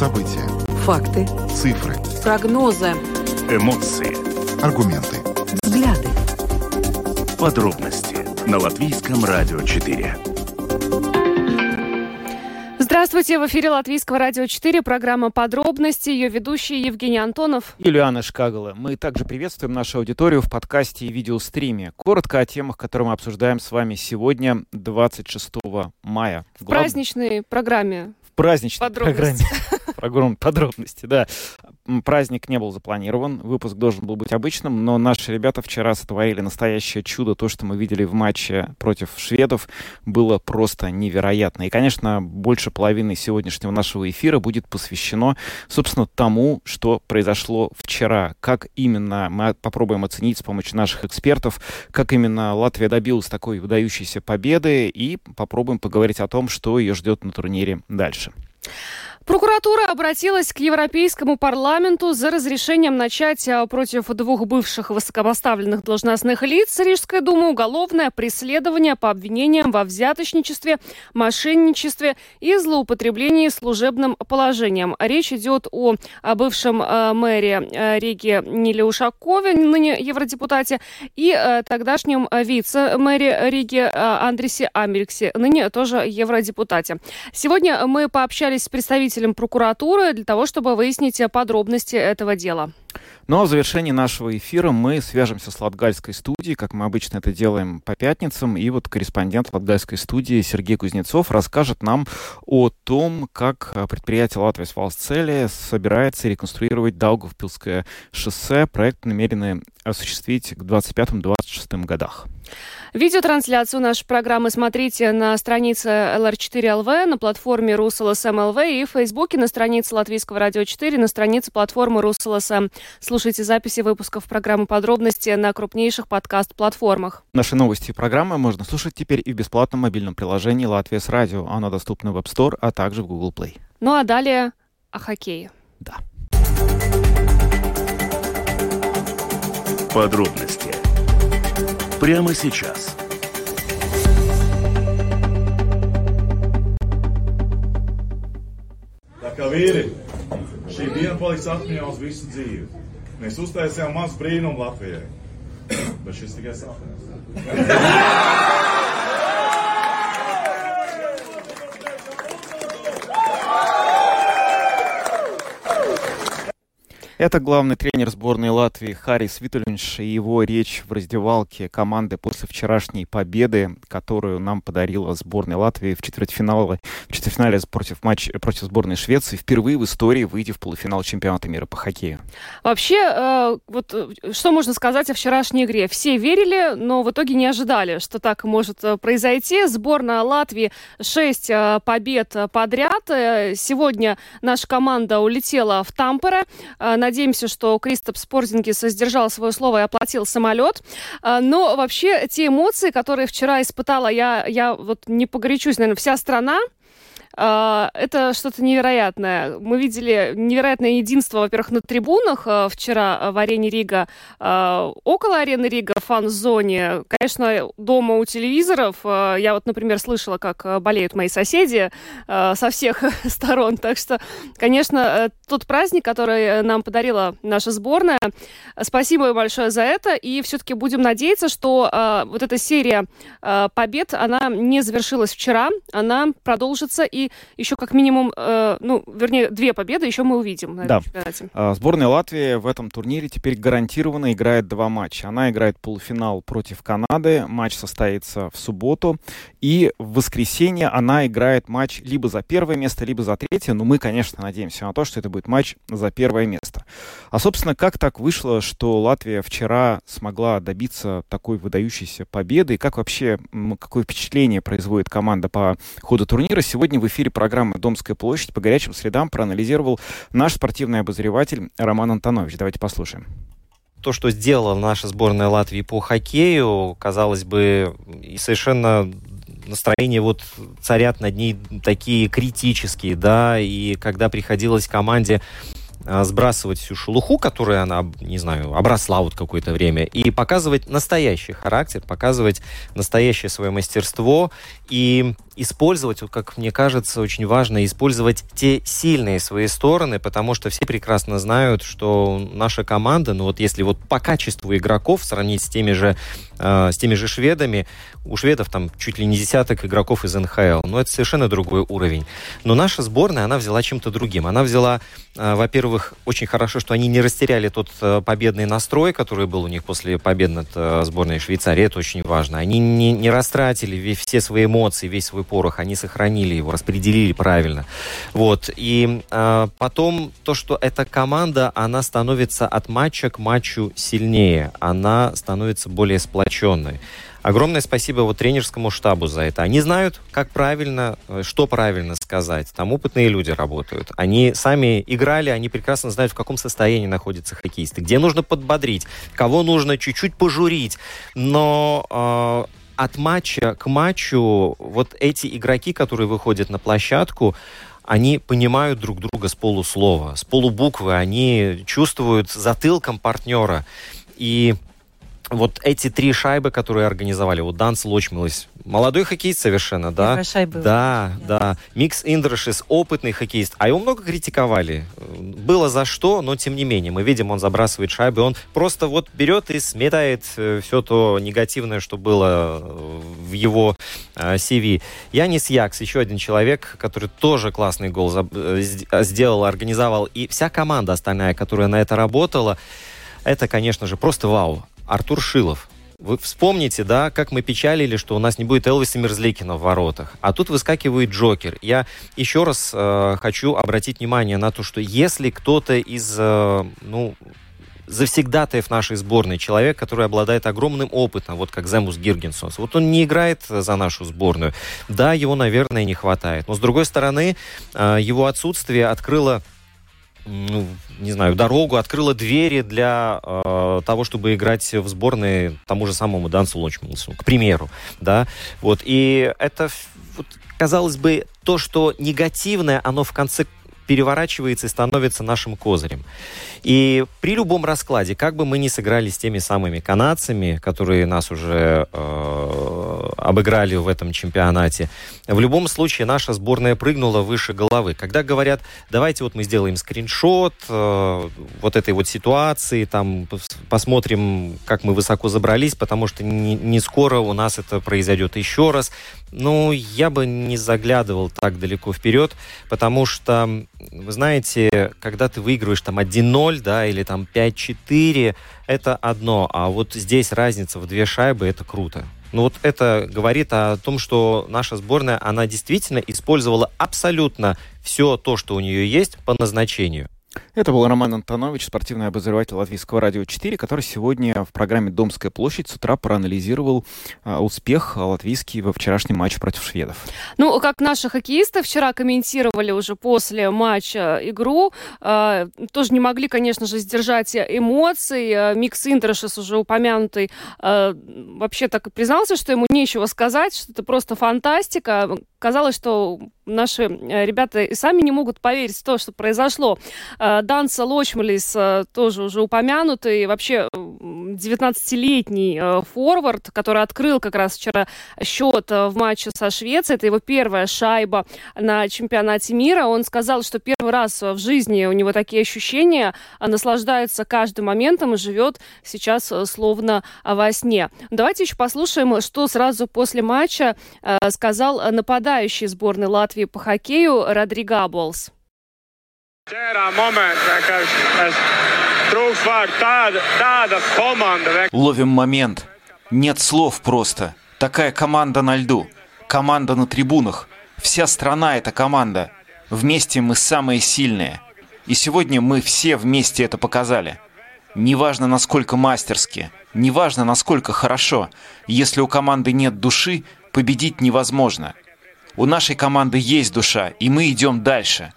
События. Факты. Цифры. Прогнозы. Эмоции. Аргументы. Взгляды. Подробности на Латвийском радио 4. Здравствуйте, в эфире Латвийского радио 4, программа «Подробности», ее ведущий Евгений Антонов. Юлиана Шкагала. Мы также приветствуем нашу аудиторию в подкасте и видеостриме. Коротко о темах, которые мы обсуждаем с вами сегодня, 26 мая. В Глав... праздничной программе. В праздничной программе. Программа подробности, да. Праздник не был запланирован, выпуск должен был быть обычным, но наши ребята вчера сотворили настоящее чудо. То, что мы видели в матче против шведов, было просто невероятно. И, конечно, больше половины сегодняшнего нашего эфира будет посвящено, собственно, тому, что произошло вчера. Как именно мы попробуем оценить с помощью наших экспертов, как именно Латвия добилась такой выдающейся победы и попробуем поговорить о том, что ее ждет на турнире дальше. Прокуратура обратилась к Европейскому парламенту за разрешением начать а, против двух бывших высокопоставленных должностных лиц Рижской думы уголовное преследование по обвинениям во взяточничестве, мошенничестве и злоупотреблении служебным положением. Речь идет о, бывшем э, мэре э, Риги Ниле Ушакове, ныне евродепутате, и тогдашнем вице-мэре Риги Андресе Америксе, ныне тоже евродепутате. Сегодня мы пообщались с представителями представителем прокуратуры для того, чтобы выяснить подробности этого дела. Ну а в завершении нашего эфира мы свяжемся с Латгальской студией, как мы обычно это делаем по пятницам. И вот корреспондент Латгальской студии Сергей Кузнецов расскажет нам о том, как предприятие Латвийс Валсцели собирается реконструировать Даугавпилское шоссе. Проект намерены осуществить к 25-26 годах. Видеотрансляцию нашей программы смотрите на странице LR4LV, на платформе РусЛСМ и в Фейсбуке на странице Латвийского радио 4, на странице платформы РусЛСМ. Слушайте записи выпусков программы «Подробности» на крупнейших подкаст-платформах. Наши новости и программы можно слушать теперь и в бесплатном мобильном приложении «Латвия с радио». Оно доступно в App Store, а также в Google Play. Ну а далее о хоккее. Да. Подробности прямо сейчас. Brīnumu Latvijai, bet šis tikai sākums. Это главный тренер сборной Латвии Харис Витальевич и его речь в раздевалке команды после вчерашней победы, которую нам подарила сборная Латвии в четвертьфинале, в четвертьфинале против, матч, против сборной Швеции, впервые в истории выйдя в полуфинал чемпионата мира по хоккею. Вообще, э, вот э, что можно сказать о вчерашней игре? Все верили, но в итоге не ожидали, что так может э, произойти. Сборная Латвии 6 э, побед подряд. Сегодня наша команда улетела в Тампере. Э, надеемся, что Кристоп Спорзингис сдержал свое слово и оплатил самолет. А, но вообще те эмоции, которые вчера испытала я, я вот не погорячусь, наверное, вся страна, это что-то невероятное. Мы видели невероятное единство, во-первых, на трибунах а, вчера в арене Рига, а, около арены Рига, фан-зоне. Конечно, дома у телевизоров. Я вот, например, слышала, как болеют мои соседи со всех сторон. Так что, конечно, тот праздник, который нам подарила наша сборная, спасибо большое за это. И все-таки будем надеяться, что вот эта серия побед, она не завершилась вчера, она продолжится и еще как минимум, э, ну, вернее, две победы еще мы увидим на да. этом чемпионате. А, сборная Латвии в этом турнире теперь гарантированно играет два матча. Она играет полуфинал против Канады, матч состоится в субботу, и в воскресенье она играет матч либо за первое место, либо за третье, но мы, конечно, надеемся на то, что это будет матч за первое место. А, собственно, как так вышло, что Латвия вчера смогла добиться такой выдающейся победы, и как вообще, какое впечатление производит команда по ходу турнира, сегодня в эфире программы «Домская площадь» по горячим следам проанализировал наш спортивный обозреватель Роман Антонович. Давайте послушаем. То, что сделала наша сборная Латвии по хоккею, казалось бы, и совершенно настроения вот царят над ней такие критические, да, и когда приходилось команде сбрасывать всю шелуху, которая она, не знаю, обросла вот какое-то время, и показывать настоящий характер, показывать настоящее свое мастерство. И использовать, вот как мне кажется, очень важно использовать те сильные свои стороны, потому что все прекрасно знают, что наша команда, ну вот если вот по качеству игроков сравнить с теми же, э, с теми же шведами, у шведов там чуть ли не десяток игроков из НХЛ, но это совершенно другой уровень. Но наша сборная, она взяла чем-то другим. Она взяла, э, во-первых, очень хорошо, что они не растеряли тот э, победный настрой, который был у них после побед над э, сборной Швейцарии, это очень важно. Они не, не растратили все свои эмоции, весь свой порох, они сохранили его, распределили правильно. Вот. И э, потом то, что эта команда, она становится от матча к матчу сильнее, она становится более сплоченной. Огромное спасибо вот тренерскому штабу за это. Они знают, как правильно, э, что правильно сказать. Там опытные люди работают. Они сами играли, они прекрасно знают, в каком состоянии находятся хоккеисты, где нужно подбодрить, кого нужно чуть-чуть пожурить. Но э, от матча к матчу вот эти игроки, которые выходят на площадку, они понимают друг друга с полуслова, с полубуквы, они чувствуют затылком партнера. И вот эти три шайбы, которые организовали, вот Данс Лочмилась, молодой хоккеист совершенно, да? Шайбы. Да, да. Микс Индрашис, опытный хоккеист. А его много критиковали. Было за что, но тем не менее. Мы видим, он забрасывает шайбы. Он просто вот берет и сметает э, все то негативное, что было э, в его э, CV. Янис Якс, еще один человек, который тоже классный гол сделал, организовал. И вся команда остальная, которая на это работала, это, конечно же, просто вау. Артур Шилов. Вы вспомните, да, как мы печалили, что у нас не будет Элвиса Мерзликина в воротах. А тут выскакивает Джокер. Я еще раз э, хочу обратить внимание на то, что если кто-то из, э, ну, завсегдатаев нашей сборной, человек, который обладает огромным опытом, вот как Земус Гиргенсонс. Вот он не играет за нашу сборную. Да, его, наверное, не хватает. Но, с другой стороны, э, его отсутствие открыло ну, не знаю, дорогу, открыла двери для э, того, чтобы играть в сборной тому же самому Дансу Лочмилсу, к примеру, да, вот, и это, вот, казалось бы, то, что негативное, оно в конце переворачивается и становится нашим козырем. И при любом раскладе, как бы мы ни сыграли с теми самыми канадцами, которые нас уже э, обыграли в этом чемпионате, в любом случае наша сборная прыгнула выше головы. Когда говорят, давайте вот мы сделаем скриншот э, вот этой вот ситуации, там посмотрим, как мы высоко забрались, потому что не, не скоро у нас это произойдет еще раз. Ну, я бы не заглядывал так далеко вперед, потому что, вы знаете, когда ты выигрываешь там 1-0, да, или там 5-4, это одно, а вот здесь разница в две шайбы, это круто. Ну вот это говорит о том, что наша сборная, она действительно использовала абсолютно все то, что у нее есть по назначению. Это был Роман Антонович, спортивный обозреватель Латвийского радио 4, который сегодня в программе «Домская площадь» с утра проанализировал а, успех латвийский во вчерашнем матче против шведов. Ну, как наши хоккеисты вчера комментировали уже после матча игру, э, тоже не могли, конечно же, сдержать эмоций. А, Микс Интершес, уже упомянутый, э, вообще так и признался, что ему нечего сказать, что это просто фантастика. Казалось, что наши э, ребята и сами не могут поверить в то, что произошло. Э, Данса Лочмалис э, тоже уже упомянутый, вообще 19-летний форвард, который открыл как раз вчера счет в матче со Швецией. Это его первая шайба на чемпионате мира. Он сказал, что первый раз в жизни у него такие ощущения, наслаждается каждым моментом и живет сейчас словно во сне. Давайте еще послушаем, что сразу после матча сказал нападающий сборной Латвии по хоккею Родриго Ловим момент. Нет слов просто. Такая команда на льду. Команда на трибунах. Вся страна — это команда. Вместе мы самые сильные. И сегодня мы все вместе это показали. Неважно, насколько мастерски, неважно, насколько хорошо, если у команды нет души, победить невозможно. У нашей команды есть душа, и мы идем дальше.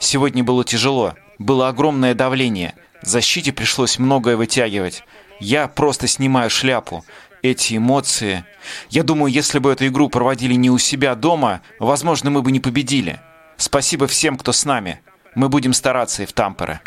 Сегодня было тяжело, было огромное давление. Защите пришлось многое вытягивать. Я просто снимаю шляпу. Эти эмоции... Я думаю, если бы эту игру проводили не у себя дома, возможно, мы бы не победили. Спасибо всем, кто с нами. Мы будем стараться и в Тампере.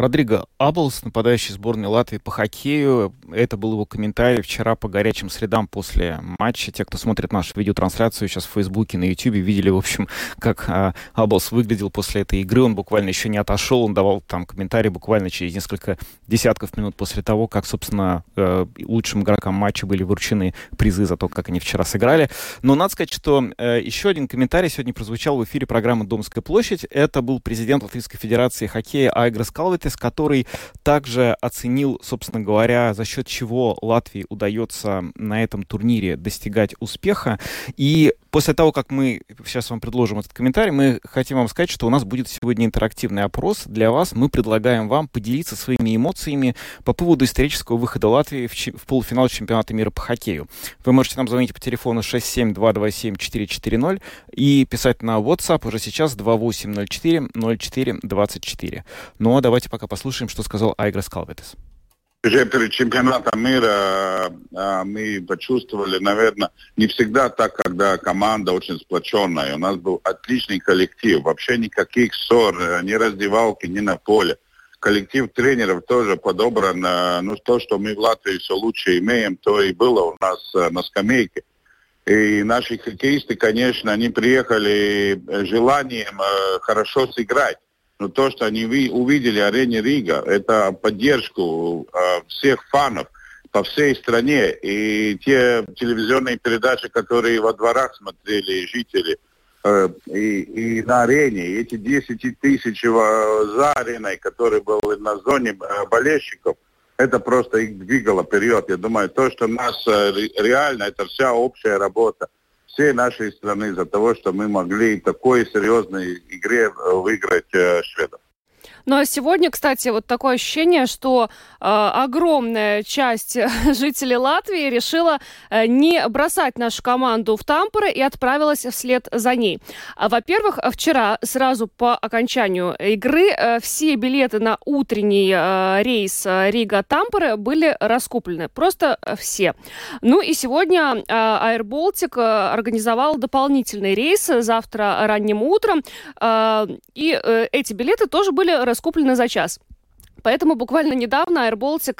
Родриго Аблс, нападающий сборной Латвии по хоккею. Это был его комментарий вчера по горячим средам после матча. Те, кто смотрит нашу видеотрансляцию сейчас в Фейсбуке, на Ютубе, видели, в общем, как а, Аблс выглядел после этой игры. Он буквально еще не отошел, он давал там комментарий буквально через несколько десятков минут после того, как, собственно, э, лучшим игрокам матча были вручены призы за то, как они вчера сыграли. Но надо сказать, что э, еще один комментарий сегодня прозвучал в эфире программы «Домская площадь». Это был президент Латвийской Федерации хоккея Айгрес Калвитес, Куртис, который также оценил, собственно говоря, за счет чего Латвии удается на этом турнире достигать успеха. И после того, как мы сейчас вам предложим этот комментарий, мы хотим вам сказать, что у нас будет сегодня интерактивный опрос для вас. Мы предлагаем вам поделиться своими эмоциями по поводу исторического выхода Латвии в, в полуфинал чемпионата мира по хоккею. Вы можете нам звонить по телефону 67227-440 и писать на WhatsApp уже сейчас 2804 04 24. Ну а давайте пока послушаем, что сказал Айграс Калветес. Уже перед чемпионатом мира а, мы почувствовали, наверное, не всегда так, когда команда очень сплоченная. У нас был отличный коллектив, вообще никаких ссор, э, ни раздевалки, ни на поле. Коллектив тренеров тоже подобран. Э, ну, то, что мы в Латвии все лучше имеем, то и было у нас э, на скамейке. И наши хоккеисты, конечно, они приехали желанием хорошо сыграть. Но то, что они увидели арене Рига, это поддержку э, всех фанов по всей стране. И те телевизионные передачи, которые во дворах смотрели жители, э, и, и на арене, и эти 10 тысяч за ареной, которые были на зоне э, болельщиков, это просто их двигало вперед. Я думаю, то, что нас э, реально, это вся общая работа всей нашей страны за того, что мы могли такой серьезной игре выиграть э, шведов. А сегодня, кстати, вот такое ощущение, что э, огромная часть жителей Латвии решила э, не бросать нашу команду в Тампере и отправилась вслед за ней. А, во-первых, вчера сразу по окончанию игры э, все билеты на утренний э, рейс э, Рига-Тампере были раскуплены. Просто все. Ну и сегодня э, Baltic э, организовал дополнительный рейс завтра ранним утром. Э, и э, эти билеты тоже были раскуплены за час. Поэтому буквально недавно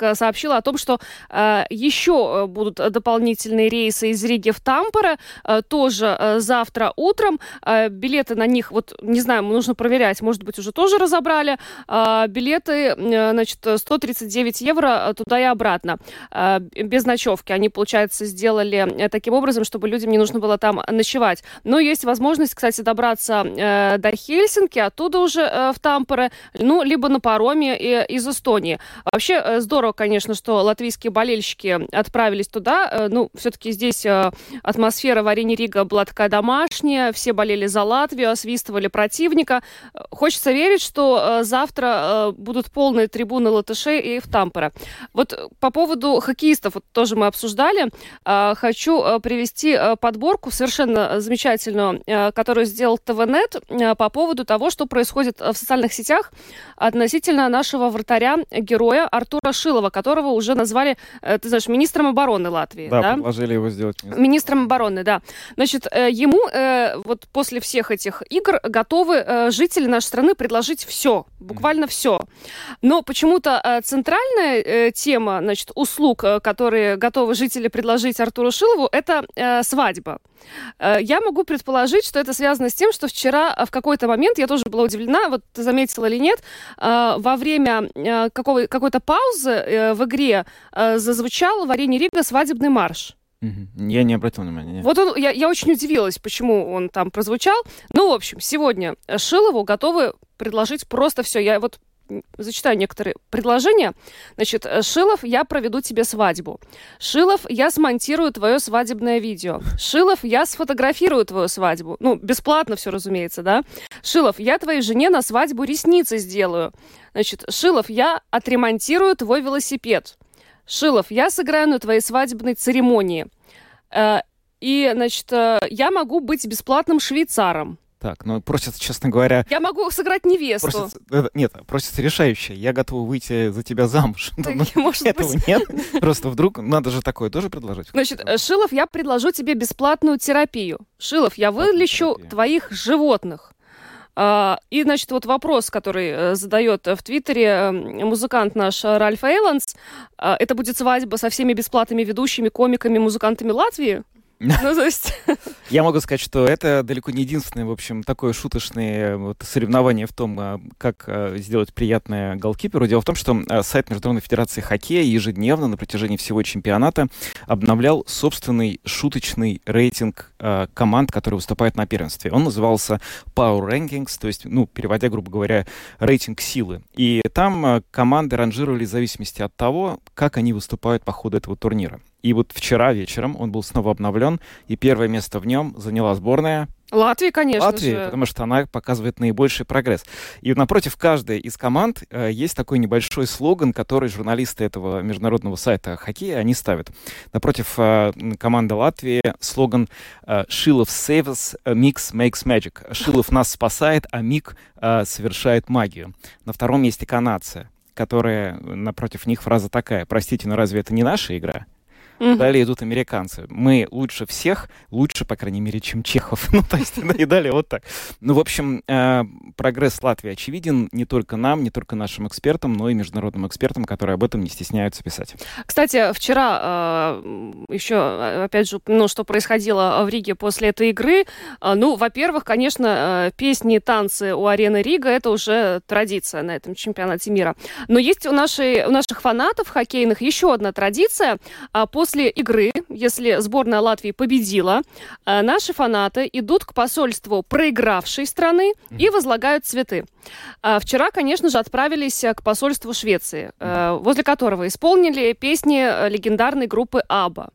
э, сообщила о том, что э, еще э, будут дополнительные рейсы из Риги в Тампере, э, тоже э, завтра утром. Э, билеты на них, вот не знаю, нужно проверять, может быть, уже тоже разобрали. Э, билеты, э, значит, 139 евро туда и обратно, э, без ночевки. Они, получается, сделали э, таким образом, чтобы людям не нужно было там ночевать. Но есть возможность, кстати, добраться э, до Хельсинки, оттуда уже э, в Тампере, ну, либо на пароме и из Эстонии. Вообще э, здорово, конечно, что латвийские болельщики отправились туда. Э, ну, все-таки здесь э, атмосфера в арене Рига была такая домашняя, все болели за Латвию, освистывали противника. Хочется верить, что завтра будут полные трибуны латышей и в Тампере. Вот по поводу хоккеистов, вот тоже мы обсуждали, хочу привести подборку совершенно замечательную, которую сделал ТВНет по поводу того, что происходит в социальных сетях относительно нашего вратаря, героя Артура Шилова, которого уже назвали, э, ты знаешь, министром обороны Латвии. Да, да? предложили его сделать министром. Министром обороны, да. Значит, э, ему э, вот после всех этих игр готовы жители нашей страны предложить все, буквально все. Но почему-то центральная тема, значит, услуг, которые готовы жители предложить Артуру Шилову, это свадьба. Я могу предположить, что это связано с тем, что вчера в какой-то момент, я тоже была удивлена, вот ты заметила или нет, во время Э, какого, какой-то паузы э, в игре э, зазвучал в арене Рига свадебный марш. Я не обратил внимания. Нет. Вот он, я, я очень удивилась, почему он там прозвучал. Ну, в общем, сегодня Шилову готовы предложить просто все. Я вот зачитаю некоторые предложения. Значит, э, Шилов, я проведу тебе свадьбу. Шилов, я смонтирую твое свадебное видео. Шилов, я сфотографирую твою свадьбу. Ну, бесплатно все, разумеется, да? Шилов, я твоей жене на свадьбу ресницы сделаю. Значит, Шилов, я отремонтирую твой велосипед. Шилов, я сыграю на твоей свадебной церемонии. Э, и, значит, э, я могу быть бесплатным швейцаром. Так, ну просится, честно говоря... Я могу сыграть невесту. Просится, э, нет, просится решающее. Я готова выйти за тебя замуж. Так, Ну, может Этого быть. нет. Просто вдруг надо же такое тоже предложить. Значит, Шилов, я предложу тебе бесплатную терапию. Шилов, я вылечу терапию. твоих животных. А, И, значит, вот вопрос, который э, задает в Твиттере э, музыкант наш Ральф Эйландс. А, Это будет свадьба со всеми бесплатными ведущими, комиками, музыкантами Латвии? Ну, то есть... Я могу сказать, что это далеко не единственное, в общем, такое шуточное вот, соревнование в том, а, как а, сделать приятное голкиперу. Дело в том, что а, сайт Международной Федерации Хоккея ежедневно на протяжении всего чемпионата обновлял собственный шуточный рейтинг команд, которые выступают на первенстве. Он назывался Power Rankings, то есть, ну, переводя, грубо говоря, рейтинг силы. И там команды ранжировали в зависимости от того, как они выступают по ходу этого турнира. И вот вчера вечером он был снова обновлен, и первое место в нем заняла сборная Латвии, конечно Латвии, же. потому что она показывает наибольший прогресс. И напротив каждой из команд э, есть такой небольшой слоган, который журналисты этого международного сайта хоккея, они ставят. Напротив э, команды Латвии слоган э, «Шилов save us, mix makes magic». Шилов нас спасает, а Мик э, совершает магию. На втором месте канадцы, которые э, напротив них фраза такая «Простите, но разве это не наша игра?» Мгм. Далее идут американцы. Мы лучше всех, лучше, по крайней мере, чем Чехов. Ну, то есть, и далее вот так. Ну, в общем, э, прогресс Латвии очевиден не только нам, не только нашим экспертам, но и международным экспертам, которые об этом не стесняются писать. Кстати, вчера э, еще, э, опять же, ну, что происходило в Риге после этой игры. Э, Ну, во-первых, конечно, песни и танцы у арены Рига – это уже традиция на этом чемпионате мира. Но есть у, нашей, у наших фанатов хоккейных еще одна традиция. А После игры, если сборная Латвии победила, э, наши фанаты идут к посольству проигравшей страны и возлагают цветы. А Вчера, конечно же, отправились э, к посольству Швеции, э, возле которого исполнили песни легендарной группы Аба.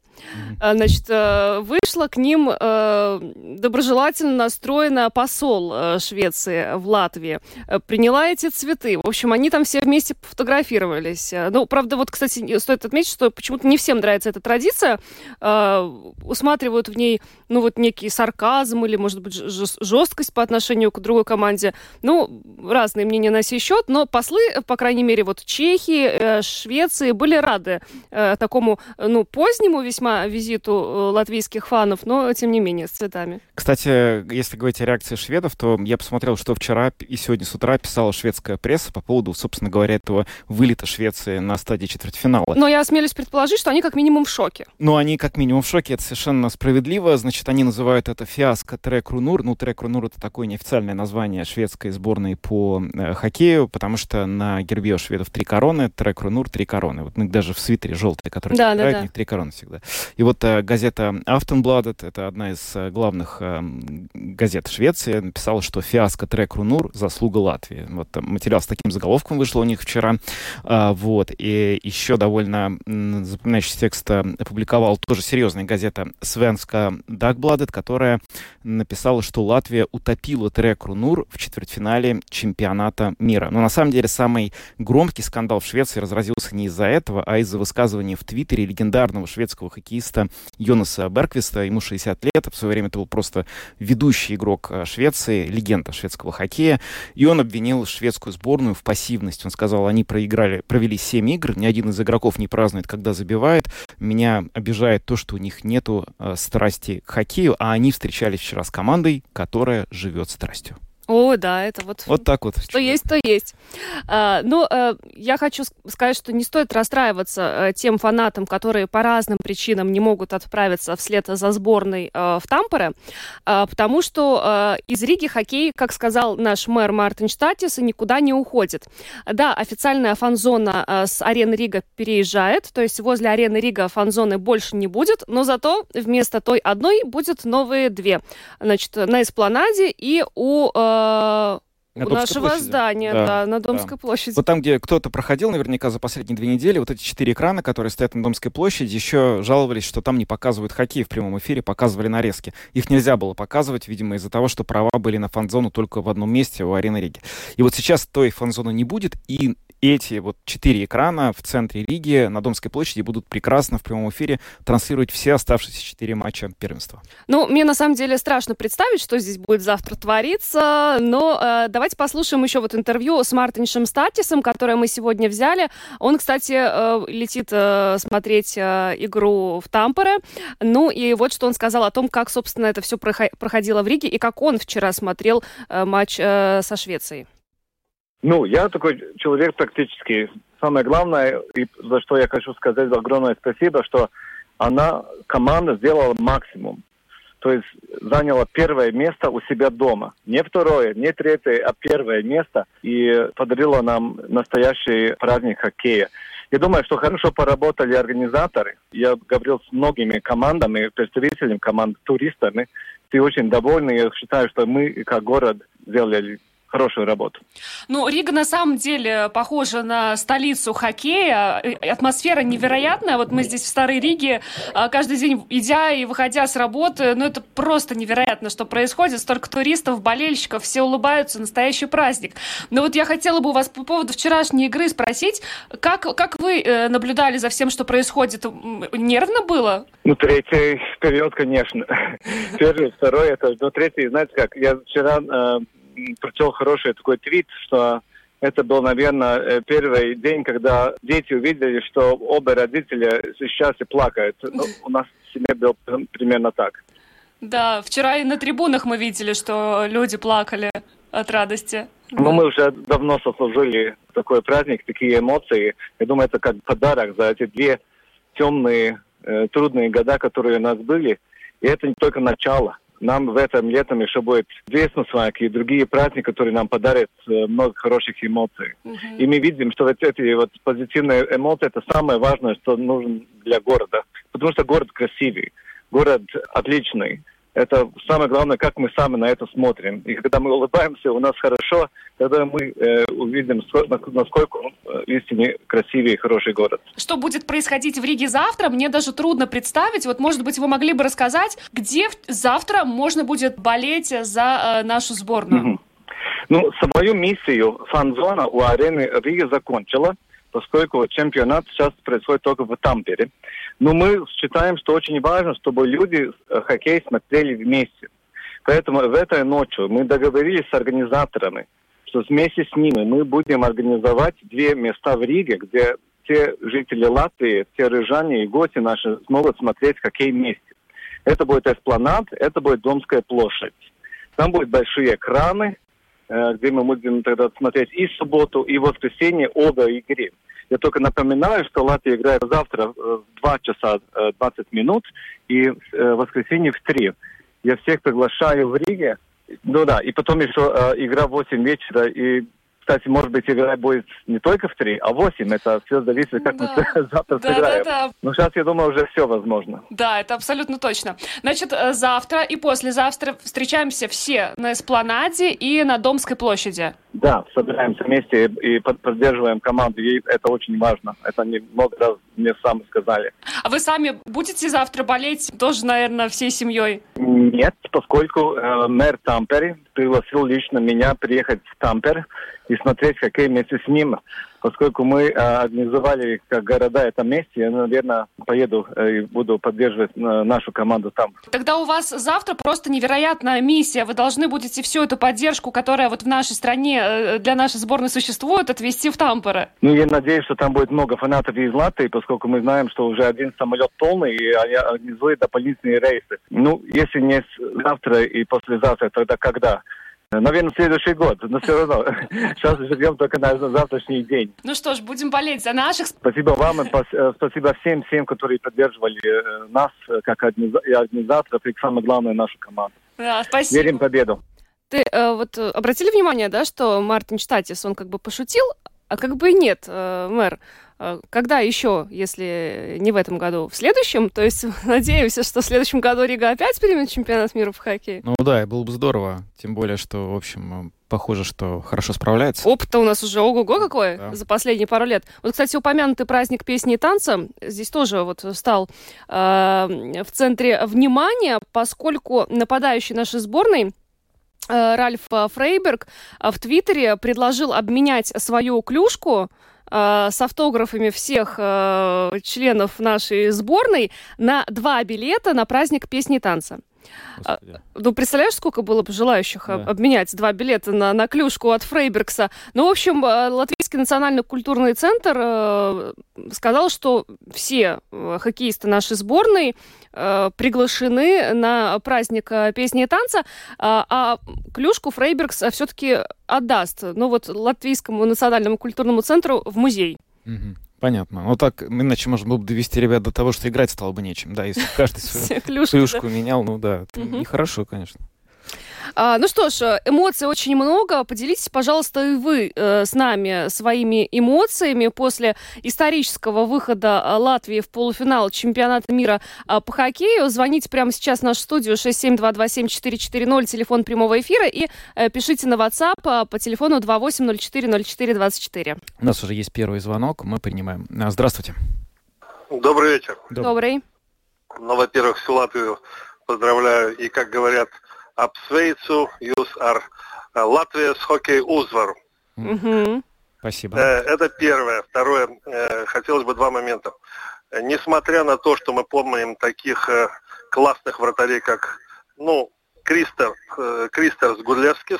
Значит, э, вышла к ним э, доброжелательно настроена посол э, Швеции в Латвии. Э, Приняла эти цветы. В общем, они там все вместе фотографировались. Э, Ну, правда, вот, кстати, стоит отметить, что почему-то не всем нравится эта традиция. Э, Усматривают в ней, ну, вот некий сарказм или, может быть, жесткость по отношению к другой команде. Ну, разные мнения на сей счет, но послы, э, по крайней мере, вот Чехии, э, Швеции были рады э, такому, э, ну, позднему весьма визиту э, латвийских фанов, но, тем не менее, с цветами. Кстати, если говорить о реакции шведов, то я посмотрел, что вчера и сегодня с утра писала шведская пресса по поводу, собственно говоря, этого вылета Швеции на стадии четвертьфинала. Но я осмелюсь предположить, что они как минимум в шоке. Ну, они как минимум в шоке, это совершенно справедливо. Значит, они называют это фиаско Трек Рунур. Ну, Трек Рунур — это такое неофициальное название шведской сборной по э, хоккею, потому что на гербе у шведов три короны, Трек Рунур — три короны. Вот ну, даже в свитере желтый, который Да, да, да. у них три короны всегда. И вот э, газета Aftonbladet, это одна из э, главных э, газет Швеции, написала, что фиаско Трек Рунур — заслуга Латвии. Вот материал с таким заголовком вышел у них вчера. А, вот. И еще довольно м, запоминающий текст опубликовал тоже серьезная газета Свенска Дагбладет, которая написала, что Латвия утопила трек Рунур в четвертьфинале чемпионата мира. Но на самом деле самый громкий скандал в Швеции разразился не из-за этого, а из-за высказывания в Твиттере легендарного шведского хоккеиста Йонаса Берквиста. Ему 60 лет, в свое время это был просто ведущий игрок э, Швеции, легенда шведского хоккея. И он обвинил шведскую сборную в пассивности. Он сказал, они проиграли, провели 7 игр, ни один из игроков не празднует, когда забивает. Меня обижает то, что у них нету э, страсти к хоккею, а они встречались вчера с командой, которая живет страстью. О, да, это вот... Вот так вот. Что есть, то есть. А, ну, э, я хочу ск- сказать, что не стоит расстраиваться э, тем фанатам, которые по разным причинам не могут отправиться вслед за сборной э, в Тампере, а, потому что э, из Риги хоккей, как сказал наш мэр Мартин Штатис, никуда не уходит. Да, официальная фан-зона э, с арены Рига переезжает, то есть возле арены Рига фан-зоны больше не будет, но зато вместо той одной будет новые две. Значит, на Эспланаде и у... э, На у Домской нашего площади. здания, Да, да, на да. Домской площади. Вот там, где кто-то проходил наверняка за последние две недели, вот эти четыре экрана, которые стоят на Домской площади, еще жаловались, что там не показывают хоккей в прямом эфире, показывали нарезки. Их нельзя было показывать, видимо, из-за того, что права были на фан-зону только в одном месте, у арены Риги. И вот сейчас той фан-зоны не будет, и эти вот четыре экрана в центре Риги на Домской площади будут прекрасно в прямом эфире транслировать все оставшиеся четыре матча первенства. Ну, мне на самом деле страшно представить, что здесь будет завтра твориться, но э, давайте послушаем еще вот интервью с Мартиншем Статисом, которое мы сегодня взяли. Он, кстати, э, летит э, смотреть э, игру в Тампере. Ну и вот что он сказал о том, как, собственно, это все проходило в Риге и как он вчера смотрел э, матч э, со Швецией. Ну, я такой человек практически. Самое главное, и за что я хочу сказать огромное спасибо, что она, команда сделала максимум. То есть заняла первое место у себя дома. Не второе, не третье, а первое место. И подарила нам настоящий праздник хоккея. Я думаю, что хорошо поработали организаторы. Я говорил с многими командами, представителями команд, туристами. Ты очень довольны. Я считаю, что мы, как город, сделали хорошую работу. Ну, Рига на самом деле похожа на столицу хоккея. Атмосфера невероятная. Вот мы здесь в Старой Риге а, каждый день, идя и выходя с работы, ну, это просто невероятно, что происходит. Столько туристов, болельщиков, все улыбаются, настоящий праздник. Но вот я хотела бы у вас по поводу вчерашней игры спросить, как, как вы э, наблюдали за всем, что происходит? Нервно было? Ну, третий период, конечно. Первый, второй, это, ну, третий, знаете как, я вчера э, прочел хороший такой твит, что это был, наверное, э, первый день, когда дети увидели, что оба родителя сейчас и плакают. Ну, у нас в семье было примерно так. Да, вчера и на трибунах мы видели, что люди плакали от радости. Ну, мы уже давно сослужили такой праздник, такие эмоции. Я думаю, это как подарок за эти две темные, э, трудные года, которые у нас были. И это не только начало нам в этом летом еще будет Веснослак и другие праздники, которые нам подарят э, много хороших эмоций. Uh-huh. И мы видим, что вот эти вот позитивные эмоции это самое важное, что нужно для города. Потому что город красивый, город отличный это самое главное, как мы сами на это смотрим. И когда мы улыбаемся, у нас хорошо, тогда мы э, увидим, насколько он э, истинно красивый и хороший город. Что будет происходить в Риге завтра, мне даже трудно представить. Вот, может быть, вы могли бы рассказать, где завтра можно будет болеть за э, нашу сборную? Mm-hmm. Ну, свою миссию фан-зона у арены Риги закончила поскольку чемпионат сейчас происходит только в Тампере. Но мы считаем, что очень важно, чтобы люди э, хоккей смотрели вместе. Поэтому в этой ночью мы договорились с организаторами, что вместе с ними мы будем организовать две места в Риге, где все жители Латвии, все рыжане и гости наши смогут смотреть хоккей вместе. Это будет эспланад, это будет Домская площадь. Там будут большие экраны, э, где мы будем тогда смотреть и субботу, и воскресенье оба игры. Я только напоминаю, что Латвия играет завтра в 2 часа 20 э, минут и в э, воскресенье в 3. Я всех приглашаю в Риге. Ну да, и потом еще э, игра в 8 вечера, и кстати, может быть, игра будет не только в три, а восемь. Это все зависит, как да. мы завтра да, сыграем. Да, да. Но сейчас, я думаю, уже все возможно. Да, это абсолютно точно. Значит, завтра и послезавтра встречаемся все на Эспланаде и на Домской площади. Да, собираемся вместе и поддерживаем команду. И это очень важно. Это они много раз мне сами сказали. А вы сами будете завтра болеть тоже, наверное, всей семьей? Нет, поскольку э, мэр Тампери пригласил лично меня приехать в Тампер и смотреть хоккей вместе с ним поскольку мы э, организовали как города это месте, я, наверное, поеду э, и буду поддерживать э, нашу команду там. Тогда у вас завтра просто невероятная миссия. Вы должны будете всю эту поддержку, которая вот в нашей стране для нашей сборной существует, отвезти в Тампере. Ну, я надеюсь, что там будет много фанатов из Латвии, поскольку мы знаем, что уже один самолет полный, и они организуют дополнительные рейсы. Ну, если не завтра и послезавтра, тогда когда? Наверное, следующий год, но все равно. Сейчас живем только на завтрашний день. Ну что ж, будем болеть за наших. Спасибо вам и э, спасибо всем, всем, которые поддерживали э, нас э, как организаторов и, самое главное, нашу команду. Да, спасибо. Верим в победу. Ты э, вот обратили внимание, да, что Мартин Штатис, он как бы пошутил, а как бы и нет, э, мэр. Э, когда еще, если не в этом году, в следующем? То есть надеемся, что в следующем году Рига опять примет чемпионат мира в хоккее? Ну да, было бы здорово. Тем более, что, в общем, похоже, что хорошо справляется. Опыт-то у нас уже ого-го какой да. за последние пару лет. Вот, кстати, упомянутый праздник песни и танца здесь тоже вот стал э, в центре внимания, поскольку нападающий нашей сборной Э, Ральф Фрейберг э, в Твиттере предложил обменять свою клюшку э, с автографами всех э, членов нашей сборной на два билета на праздник песни танца. А, ну, представляешь, сколько было бы желающих да. обменять два билета на, на клюшку от Фрейбергса? Ну, в общем, э, Латвийский национальный культурный центр э, сказал, что все э, хоккеисты нашей сборной э, приглашены на праздник э, песни и танца, а, а клюшку Фрейбергс все-таки отдаст, ну, вот Латвийскому национальному культурному центру в музей. Угу. Понятно. Ну так, иначе можно было бы довести ребят до того, что играть стало бы нечем. Да, если каждый свою клюшку менял, ну да, это нехорошо, конечно. А, ну что ж, эмоций очень много. Поделитесь, пожалуйста, и вы э, с нами своими эмоциями после исторического выхода э, Латвии в полуфинал чемпионата мира э, по хоккею. Звоните прямо сейчас в нашу студию 67227-440, телефон прямого эфира, и э, пишите на WhatsApp э, по телефону 28040424. У нас уже есть первый звонок, мы принимаем. А, здравствуйте. Добрый вечер. Добрый. Ну, во-первых, всю Латвию поздравляю. И, как говорят apsveicu jūs ar Латвия с хоккей Узвар. Спасибо. Это первое. Второе. Хотелось бы два момента. Несмотря на то, что мы помним таких классных вратарей, как ну, Кристер, Кристерс Гудлевскис,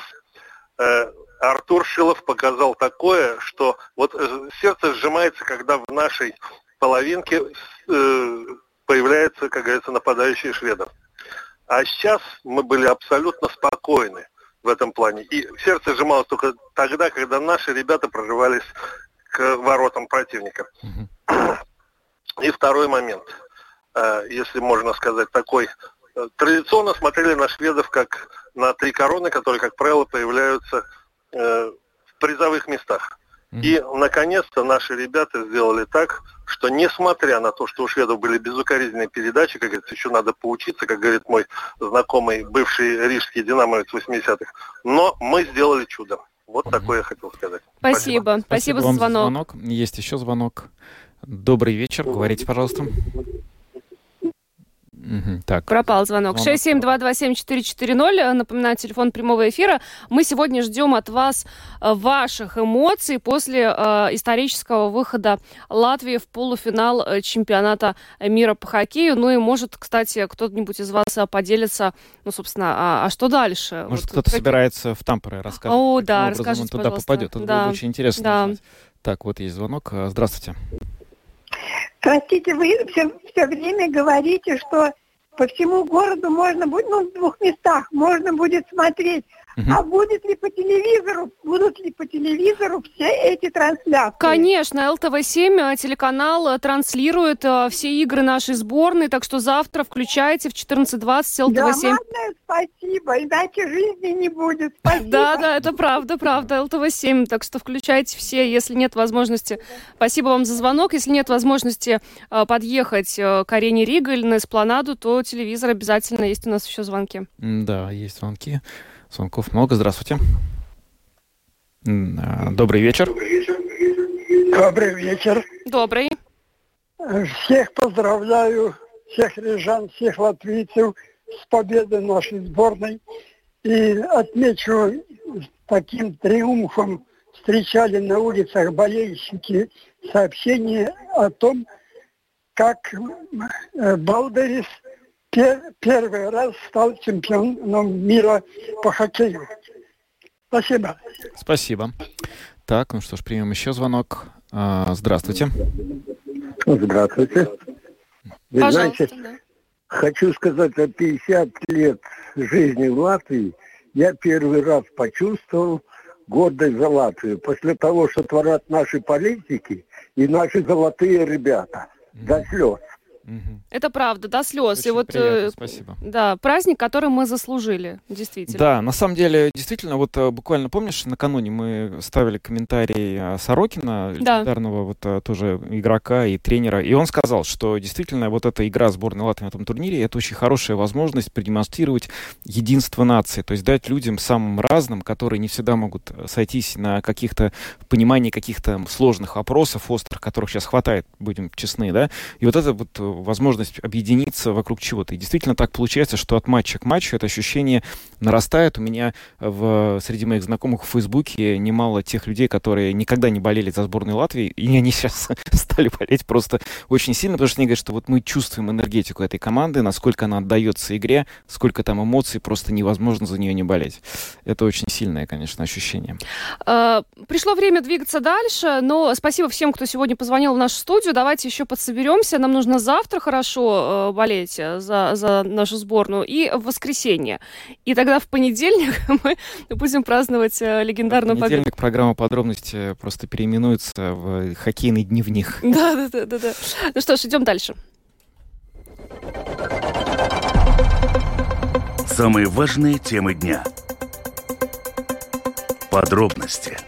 Артур Шилов показал такое, что вот сердце сжимается, когда в нашей половинке появляются, как говорится, нападающие шведов. А сейчас мы были абсолютно спокойны в этом плане. И сердце сжималось только тогда, когда наши ребята прорывались к воротам противника. И второй момент, э, если можно сказать, такой. Э, традиционно смотрели на шведов как на три короны, которые, как правило, появляются э, в призовых местах. И, наконец-то, наши ребята сделали так, что, несмотря на то, что у шведов были безукоризненные передачи, как говорится, еще надо поучиться, как говорит мой знакомый, бывший рижский динамовец 80-х, но мы сделали чудо. Вот такое я хотел сказать. Спасибо. Спасибо, Спасибо за звонок. за звонок. Есть еще звонок. Добрый вечер. Говорите, пожалуйста. Угу, так. Пропал звонок. 67227-440. Напоминаю, телефон прямого эфира. Мы сегодня ждем от вас э, ваших эмоций после э, исторического выхода Латвии в полуфинал э, чемпионата мира по хоккею. Ну и может, кстати, кто-нибудь из вас э, поделится, ну, собственно, а, а что дальше? Может, вот, кто-то какие... собирается в Тампере рассказывать, О, да, расскажите, он туда пожалуйста. попадет. Это да. будет очень интересно. Да. Так, вот есть звонок. Здравствуйте. Простите, вы все, все время говорите, что по всему городу можно будет, ну, в двух местах можно будет смотреть Угу. А будет ли по телевизору, будут ли по телевизору все эти трансляции? Конечно, ЛТВ-7 э, телеканал э, транслирует э, все игры нашей сборной, так что завтра включайте в 14.20 ЛТВ-7. Громадное спасибо, иначе жизни не будет. Спасибо. Да, да, это правда, правда, ЛТВ-7, так что включайте все, если нет возможности. Спасибо вам за звонок. Если нет возможности подъехать к арене Рига или на Эспланаду, то телевизор обязательно есть у нас еще звонки. Да, есть звонки. Звонков много. Здравствуйте. А, добрый вечер. Добрый вечер. Добрый. Всех поздравляю, всех рижан, всех латвийцев с победой нашей сборной. И отмечу, таким триумфом встречали на улицах болельщики сообщения о том, как э, Балдерис – первый раз стал чемпионом мира по хоккею. Спасибо. Спасибо. Так, ну что ж, примем еще звонок. А, здравствуйте. Здравствуйте. Вы Пожалуйста, знаете, да. хочу сказать, за 50 лет жизни в Латвии я первый раз почувствовал гордость за Латвию. После того, что творят наши политики и наши золотые ребята. До слез. Это правда, до слез. Очень и вот, приятно, э, спасибо. Да, праздник, который мы заслужили, действительно. Да, на самом деле, действительно, вот э, буквально помнишь, накануне мы ставили комментарий э, Сорокина, да. легендарного вот тоже игрока и тренера, и он сказал, что действительно вот эта игра сборной Латвии на этом турнире, это очень хорошая возможность продемонстрировать единство нации, то есть дать людям самым разным, которые не всегда могут сойтись на каких-то понимании каких-то сложных вопросов, острых, которых сейчас хватает, будем честны, да, и вот это вот возможность объединиться вокруг чего-то. И действительно так получается, что от матча к матчу это ощущение нарастает. У меня в, среди моих знакомых в Фейсбуке немало тех людей, которые никогда не болели за сборную Латвии, и они сейчас стали болеть просто очень сильно, потому что они говорят, что вот мы чувствуем энергетику этой команды, насколько она отдается игре, сколько там эмоций, просто невозможно за нее не болеть. Это очень сильное, конечно, ощущение. А, пришло время двигаться дальше, но спасибо всем, кто сегодня позвонил в нашу студию. Давайте еще подсоберемся. Нам нужно завтра хорошо э, болеть э, за, за нашу сборную и в воскресенье. И тогда в понедельник мы будем праздновать э, легендарную в понедельник победу. программа подробности просто переименуется в хоккейный дневник. Да, да, да, да. Ну что ж, идем дальше. Самые важные темы дня. Подробности.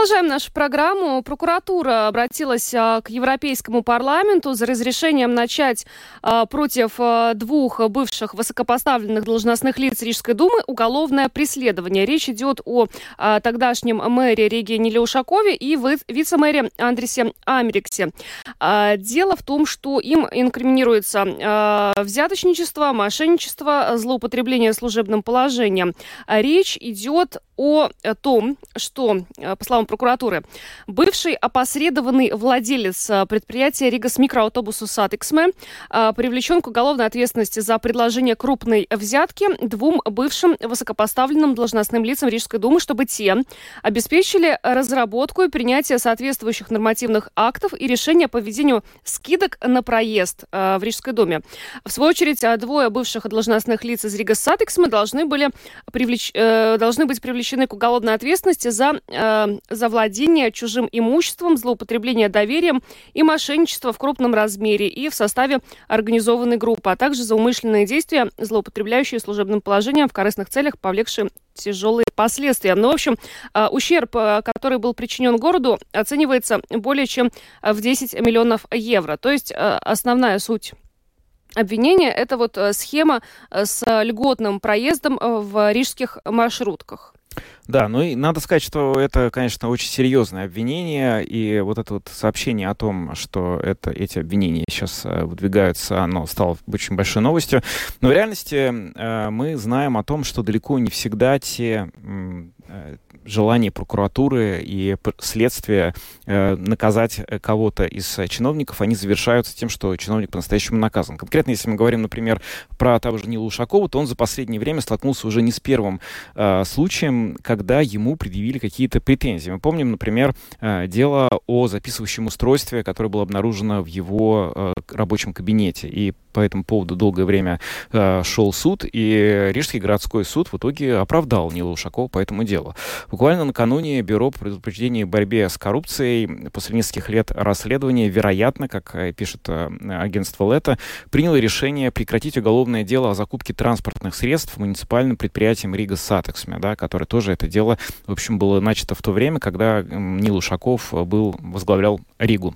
Продолжаем нашу программу. Прокуратура обратилась а, к Европейскому парламенту за разрешением начать а, против а, двух бывших высокопоставленных должностных лиц Рижской думы уголовное преследование. Речь идет о тогдашнем мэре Регине Леушакове и вице-мэре Андресе Америксе. Дело в том, что им инкриминируется взяточничество, мошенничество, злоупотребление служебным положением. Речь идет о том, что, по словам прокуратуры. Бывший опосредованный владелец а, предприятия Rīgas mikroautobusu satiksme а, привлечен к уголовной ответственности за предложение крупной взятки двум бывшим высокопоставленным должностным лицам Рижской думы, чтобы те обеспечили разработку и принятие соответствующих нормативных актов и решения по введению скидок на проезд а, в Рижской думе. В свою очередь, двое бывших должностных лиц из Rīgas satiksme должны, были привлеч... Э, должны быть привлечены к уголовной ответственности за э, за владение чужим имуществом, злоупотребление доверием и мошенничество в крупном размере и в составе организованной группы, а также за умышленные действия, злоупотребляющие служебным положением в корыстных целях, повлекшие тяжелые последствия. Ну, в общем, а, ущерб, а, который был причинен городу, оценивается более чем в 10 миллионов евро. То есть а, основная суть обвинения – это вот схема с льготным проездом в рижских маршрутках. Да, ну и надо сказать, что это, конечно, очень серьезное обвинение, и вот это вот сообщение о том, что это, эти обвинения сейчас э, выдвигаются, оно стало очень большой новостью. Но в реальности э, мы знаем о том, что далеко не всегда те э, желание прокуратуры и следствия э, наказать э, кого-то из чиновников, они завершаются тем, что чиновник по-настоящему наказан. Конкретно, если мы говорим, например, про того же Нила Ушакова, то он за последнее время столкнулся уже не с первым э, случаем, когда ему предъявили какие-то претензии. Мы помним, например, э, дело о записывающем устройстве, которое было обнаружено в его э, рабочем кабинете. И по этому поводу долгое время э, шел суд, и Рижский городской суд в итоге оправдал Нила Ушакова по этому делу. Буквально накануне Бюро предупреждения и борьбе с коррупцией после нескольких лет расследования, вероятно, как э, пишет э, агентство LETA, приняло решение прекратить уголовное дело о закупке транспортных средств муниципальным предприятием Rīgas satiksme, да, которое тоже это дело, в общем, было начато в то время, когда Нил Ушаков был, возглавлял Ригу.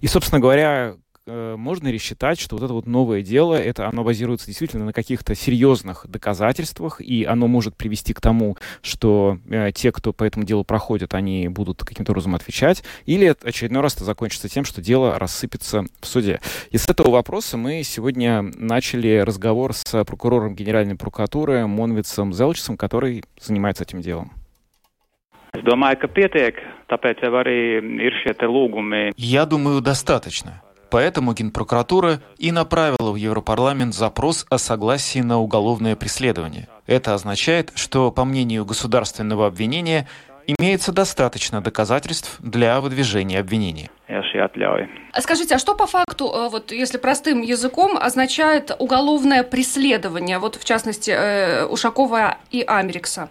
И, собственно говоря, Э, можно ли считать, что вот это вот новое дело, это оно базируется действительно на каких-то серьезных доказательствах, и оно может привести к тому, что э, те, кто по этому делу проходят, они будут каким-то образом отвечать, или очередной раз это закончится тем, что дело рассыпется в суде. И с этого вопроса мы сегодня начали разговор с прокурором Генеральной прокуратуры Монвицем Зелчесом, который занимается этим делом. Я думаю, достаточно. Поэтому Генпрокуратура и направила в Европарламент запрос о согласии на уголовное преследование. Это означает, что, по мнению государственного обвинения, имеется достаточно доказательств для выдвижения обвинения. А скажите, а что по факту, э, вот если простым языком, означает уголовное преследование, вот в частности э, Ушакова и Америкса?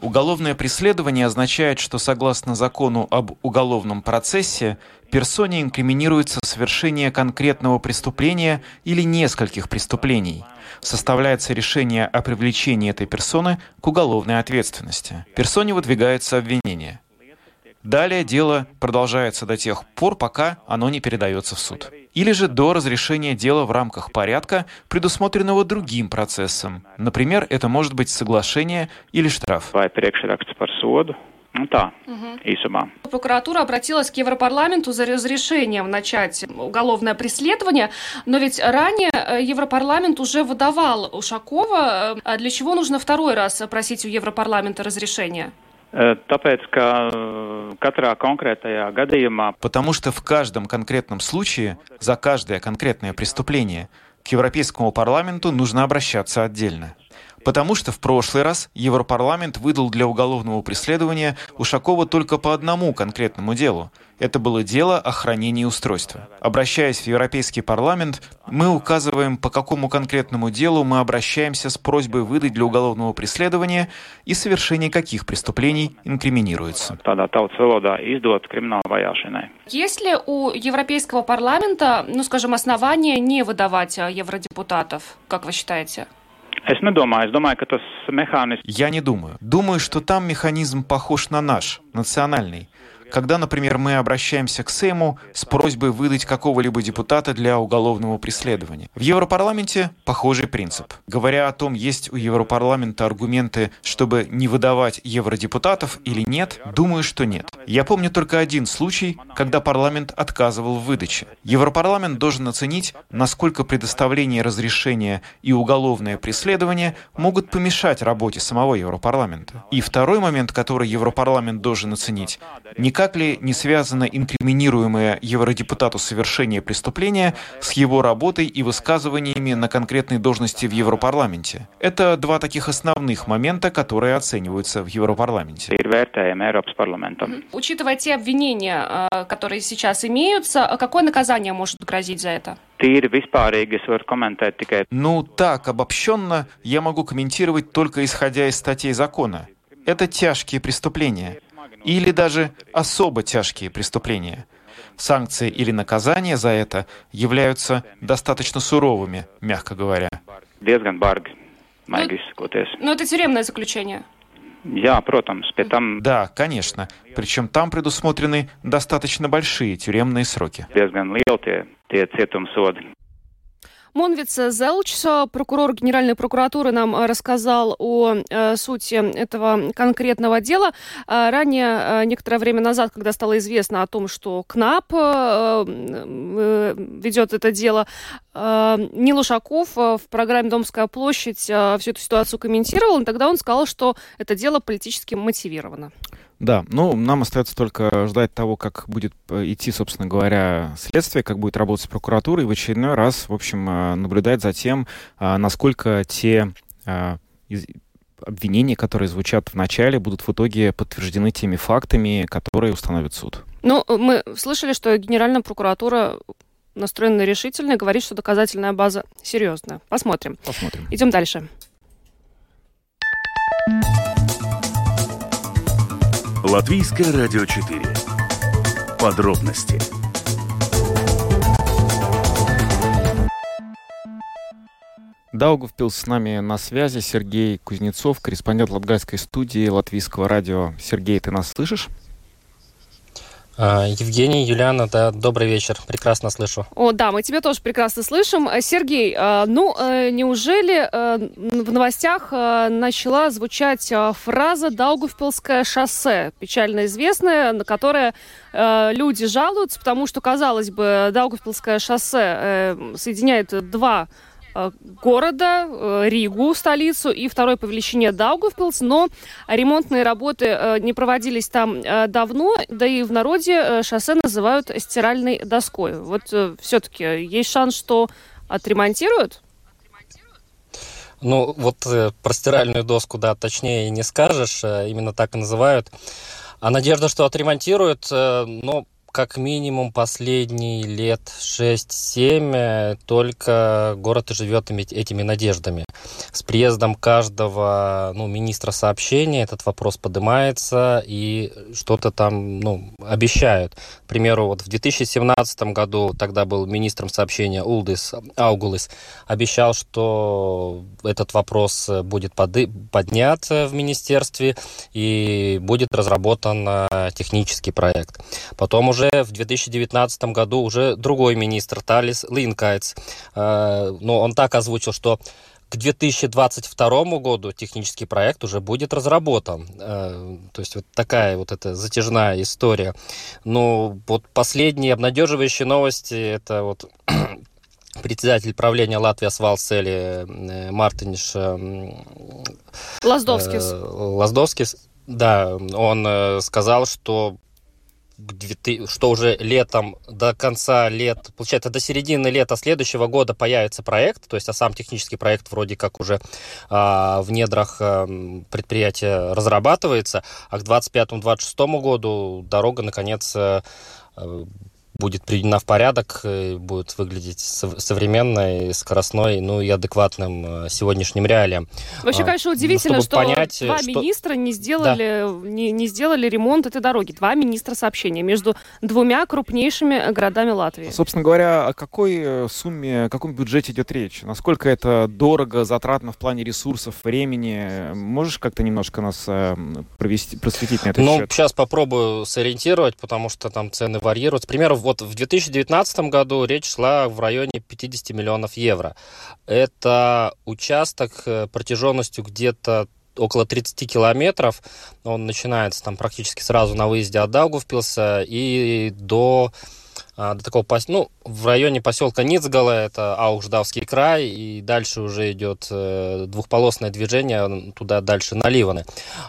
Уголовное преследование означает, что согласно закону об уголовном процессе персоне инкриминируется совершение конкретного преступления или нескольких преступлений. Составляется решение о привлечении этой персоны к уголовной ответственности. Персоне выдвигается обвинение. Далее дело продолжается до тех пор, пока оно не передается в суд или же до разрешения дела в рамках порядка, предусмотренного другим процессом. Например, это может быть соглашение или штраф. Nu tā, угу. īsumā. Прокуратура обратилась к Европарламенту за разрешением начать уголовное преследование, но ведь ранее э, Европарламент уже выдавал Ушакова. Э, для чего нужно второй раз просить у Европарламента разрешения? Konkrētajā gadījumā... Потому что в каждом конкретном случае, за каждое конкретное преступление, к Европейскому парламенту нужно обращаться отдельно. Потому что в прошлый раз Европарламент выдал для уголовного преследования Ушакова только по одному конкретному делу. Это было дело о хранении устройства. Обращаясь в Европейский парламент, мы указываем, по какому конкретному делу мы обращаемся с просьбой выдать для уголовного преследования и совершение каких преступлений инкриминируется. Есть ли у Европейского парламента, ну скажем, основания не выдавать а, евродепутатов, как вы считаете? Я не думаю. Думаю, что там механизм похож на наш, национальный когда, например, мы обращаемся к Сейму с просьбой выдать какого-либо депутата для уголовного преследования. В Европарламенте похожий принцип. Говоря о том, есть у Европарламента аргументы, чтобы не выдавать евродепутатов или нет, думаю, что нет. Я помню только один случай, когда парламент отказывал в выдаче. Европарламент должен оценить, насколько предоставление разрешения и уголовное преследование могут помешать работе самого Европарламента. И второй момент, который Европарламент должен оценить, не Никак ли не связано инкриминируемое евродепутату совершение преступления с его работой и высказываниями на конкретной должности в Европарламенте? Это два таких основных момента, которые оцениваются в Европарламенте. Учитывая те обвинения, э, которые сейчас имеются, какое наказание может грозить за это? Ну, так, обобщенно, я могу комментировать только исходя из статей закона. Это тяжкие преступления или даже особо тяжкие преступления. Санкции или наказания за это являются достаточно суровыми, мягко говоря. Ну, но это тюремное заключение. Protams, pēc tam... Да, конечно. Причем там предусмотрены достаточно большие тюремные сроки. Монвиц Зелч, прокурор Генеральной прокуратуры, нам э, рассказал о э, сути этого конкретного дела. Э, ранее, некоторое время назад, когда стало известно о том, что КНАП ведет это дело, Нил Ушаков в программе «Домская площадь» всю эту ситуацию комментировал, и тогда он сказал, что это дело политически мотивировано. Да, ну, нам остается только ждать того, как будет э, идти, собственно говоря, следствие, как будет работать прокуратура, и в очередной раз, в общем, э, наблюдать за тем, э, насколько те обвинения, которые звучат в начале, будут в итоге подтверждены теми фактами, которые установит суд. Ну, мы слышали, что Генеральная прокуратура настроена решительно и говорит, что доказательная база серьезная. Посмотрим. Посмотрим. Идем дальше. Латвийское радио 4. Подробности. Даугавпилс с нами на связи. Сергей Кузнецов, корреспондент Латгальской студии Латвийского радио. Сергей, ты нас слышишь? А, Евгений, Юлиана, да, добрый вечер, прекрасно слышу. О, да, мы тебя тоже прекрасно слышим. Э, Сергей, э, ну, э, неужели в новостях начала звучать фраза «Даугавпилское шоссе», печально известная, на которое люди жалуются, потому что, казалось бы, Даугавпилское шоссе соединяет два города, э, Ригу, столицу, и второй по величине Даугавпилс, но ремонтные работы э, не проводились там давно, да и в народе шоссе называют стиральной доской. Вот все-таки есть шанс, что отремонтируют? Ну, вот э, про стиральную доску, да, точнее не скажешь, именно так и называют. А надежда, что отремонтируют, э, но как минимум последние лет 6-7 э, только город и живет этими надеждами. С приездом каждого ну, министра сообщения этот вопрос поднимается и что-то там ну, обещают. К примеру, вот в 2017 году тогда был министром сообщения Улдис Аугулис, обещал, что этот вопрос будет поды- поднят в министерстве и будет разработан э, технический проект. Потом уже в 2019 году уже другой министр Талис Линкайц, э, но он так озвучил, что к 2022 году технический проект уже будет разработан. То есть вот такая вот эта затяжная история. Но вот последние обнадеживающие новости, это вот председатель правления Латвии Свалсели Мартиниш Лаздовскис. Лаздовскис, да, он сказал, что что уже летом, до конца лет, получается, до середины лета следующего года появится проект, то есть а сам технический проект вроде как уже а, в недрах а, предприятия разрабатывается, а к 2025-2026 году дорога, наконец, а, будет приведена в порядок, будет выглядеть современной, скоростной, ну и адекватным э, сегодняшним реалиям. Вообще, а, конечно, удивительно, ну, что понять, два что... министра не сделали, да. не, не сделали ремонт этой дороги. Два министра сообщения между двумя крупнейшими городами Латвии. Собственно говоря, о какой э, сумме, о каком бюджете идет речь? Насколько это дорого, затратно в плане ресурсов, времени? Можешь как-то немножко нас э, провести, просветить на этот ну, счет? Ну, сейчас попробую сориентировать, потому что там цены варьируются. К примеру, вот в 2019 году речь шла в районе 50 миллионов евро. Это участок э, протяженностью где-то около 30 километров. Он начинается там практически сразу на выезде от Даугавпилса и до до такого, ну, в районе поселка Ницгала, это Аухждавский край, и дальше уже идет э, двухполосное движение туда дальше на Ливаны.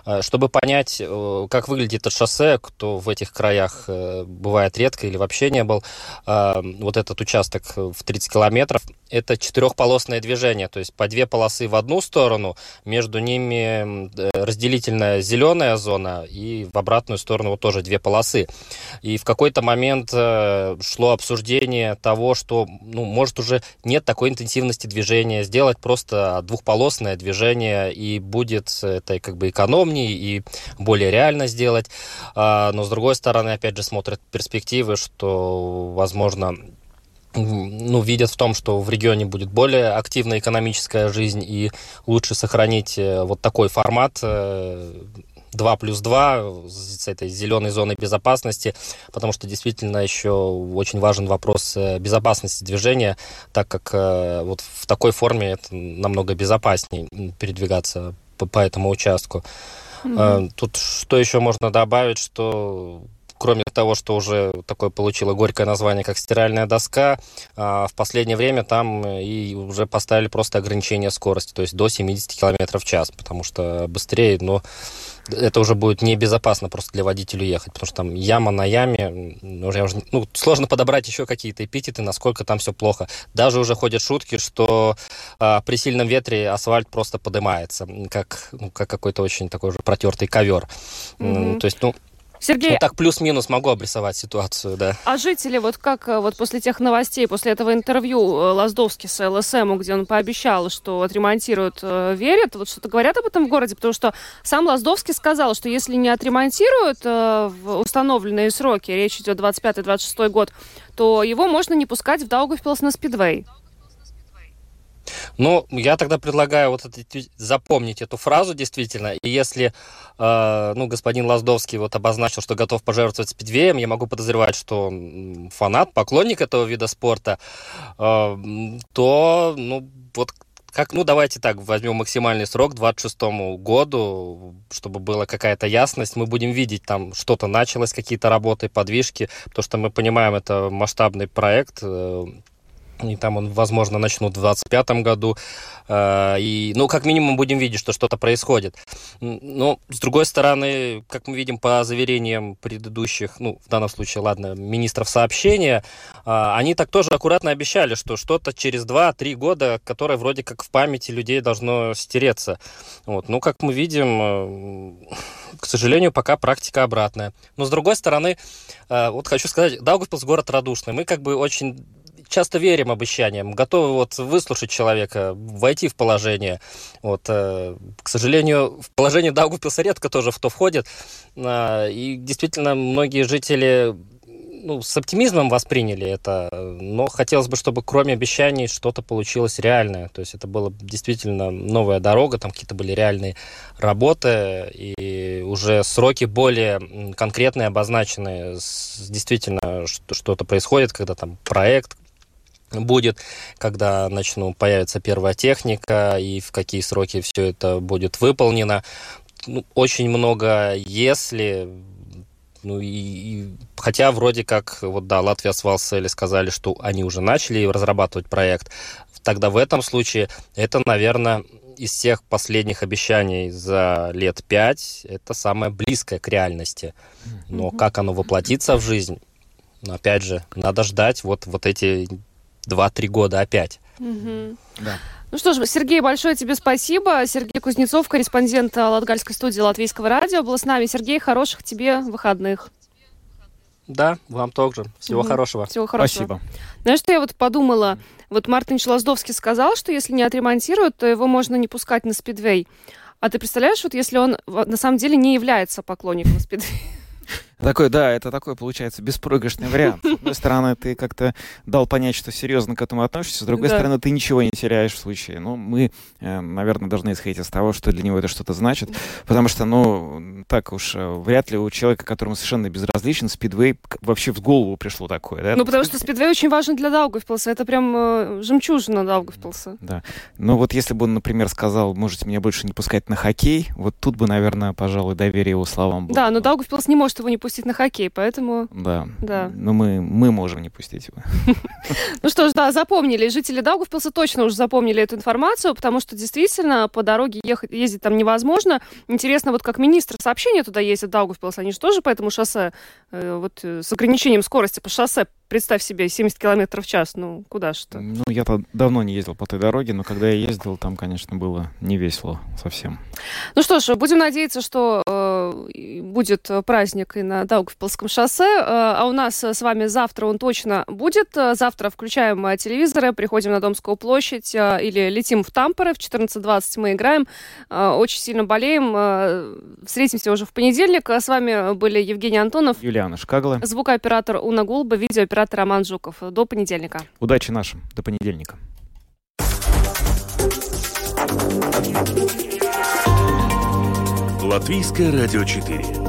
Э, чтобы понять, э, как выглядит это шоссе, кто в этих краях бывает редко или вообще не был, вот этот участок в 30 километров, это четырехполосное движение, то есть по две полосы в одну сторону, между ними разделительная зеленая зона, и в обратную сторону вот тоже две полосы. И в какой-то момент шло обсуждение того, что, ну, может, уже нет такой интенсивности движения, сделать просто двухполосное движение, и будет это как бы экономнее и более реально сделать. А, но, с другой стороны, опять же, смотрят перспективы, что, возможно, ну, видят в том, что в регионе будет более активная экономическая жизнь и лучше сохранить э, вот такой формат э, 2 плюс 2 с этой зеленой зоной безопасности, потому что действительно еще очень важен вопрос э, безопасности движения, так как э, вот в такой форме это намного безопаснее передвигаться по, по этому участку. Mm-hmm. Тут что еще можно добавить, что кроме того, что уже такое получило горькое название, как стиральная доска, а, в последнее время там и уже поставили просто ограничение скорости, то есть до 70 км в час, потому что быстрее, но это уже будет небезопасно просто для водителя ехать, потому что там яма на яме, уже, ну, сложно подобрать еще какие-то эпитеты, насколько там все плохо. Даже уже ходят шутки, что а, при сильном ветре асфальт просто поднимается, как, ну, как какой-то очень такой же протертый ковер. Mm-hmm. То есть, ну, Сергей... Вот так плюс-минус могу обрисовать ситуацию, да. А жители, вот как э, вот после тех новостей, после этого интервью э, Лаздовски с ЛСМ, где он пообещал, что отремонтируют, э, верят? Вот что-то говорят об этом в городе? Потому что сам Лаздовский сказал, что если не отремонтируют в установленные сроки, речь идет 25-26 год, то его можно не пускать в Даугавпилс на спидвей. Ну, я тогда предлагаю вот это, запомнить эту фразу действительно. И если, э, ну, господин Лаздовский вот обозначил, что готов пожертвовать спидвеем, я могу подозревать, что он фанат, поклонник этого вида спорта, э, то, ну, вот как, ну, давайте так, возьмем максимальный срок, 26 году, чтобы была какая-то ясность. Мы будем видеть, там что-то началось, какие-то работы, подвижки, потому что мы понимаем, это масштабный проект, э, и там он, возможно, начнут в 2025 году. Э, и, ну, как минимум, будем видеть, что что-то происходит. Но, с другой стороны, как мы видим по заверениям предыдущих, ну, в данном случае, ладно, министров сообщения, э, они так тоже аккуратно обещали, что что-то через 2-3 года, которое вроде как в памяти людей должно стереться. Вот. Ну, как мы видим, э, к сожалению, пока практика обратная. Но, с другой стороны, вот хочу сказать, Даугавпилс город радушный. Мы как бы очень часто верим обещаниям, готовы вот выслушать человека, войти в положение. Вот, э, к сожалению, в положение Даугавпилса редко тоже в то входит. Э, и действительно, многие жители ну, с оптимизмом восприняли это, но хотелось бы, чтобы кроме обещаний что-то получилось реальное. То есть это была действительно новая дорога, там какие-то были реальные работы, и уже сроки более конкретные, обозначенные, действительно что-то происходит, когда там проект, будет, когда начну появится первая техника и в какие сроки все это будет выполнено. Ну, очень много если ну и, и хотя вроде как вот да Латвия с Валсели сказали, что они уже начали разрабатывать проект, тогда в этом случае это, наверное, из всех последних обещаний за лет пять это самое близкое к реальности. Но как оно воплотится в жизнь, опять же, надо ждать вот вот эти два-три года опять. Угу. Да. Ну что ж, Сергей, большое тебе спасибо. Сергей Кузнецов, корреспондент Латгальской студии Латвийского радио, был с нами. Сергей, хороших тебе выходных. Да, вам тоже. Всего угу. хорошего. Всего хорошего. Спасибо. Знаешь, что я вот подумала? Вот Мартин Челоздовский сказал, что если не отремонтируют, то его можно не пускать на спидвей. А ты представляешь, вот если он на самом деле не является поклонником спидвей? Такой, да, это такой, получается, беспроигрышный вариант. С одной стороны, ты как-то дал понять, что серьезно к этому относишься, с другой да. стороны, ты ничего не теряешь в случае. Ну, мы, э, наверное, должны исходить из того, что для него это что-то значит, потому что, ну, так уж, э, вряд ли у человека, которому совершенно безразличен, спидвей вообще в голову пришло такое, да? Ну, потому что спидвей очень важен для Даугавпилса, это прям э, жемчужина Даугавпилса. Да, ну вот если бы он, например, сказал, можете меня больше не пускать на хоккей, вот тут бы, наверное, пожалуй, доверие его словам было. Да, но Даугавпилс не может его не пустить на хоккей, поэтому... Да. Да. Но мы, мы можем не пустить его. Ну что ж, да, запомнили. Жители Даугавпилса точно уже запомнили эту информацию, потому что действительно по дороге ехать, ездить там невозможно. Интересно, вот как министр сообщения туда ездит, Даугавпилс, они же тоже по этому шоссе, э, вот э, с ограничением скорости по шоссе представь себе, 70 километров в час, ну куда что? Ну, я-то давно не ездил по той дороге, но когда я ездил, там, конечно, было не весело совсем. Ну что ж, будем надеяться, что э, будет праздник и на Даугавпилском шоссе, э, а у нас с вами завтра он точно будет. Завтра включаем э, телевизоры, приходим на Домскую площадь э, или летим в Тампере, в 14.20 мы играем, э, очень сильно болеем, э, встретимся уже в понедельник. С вами были Евгений Антонов, Юлиана Шкагла, звукооператор Уна Гулба, видеооператор оператор Роман Жуков. До понедельника. Удачи нашим. До понедельника. Латвийское радио 4.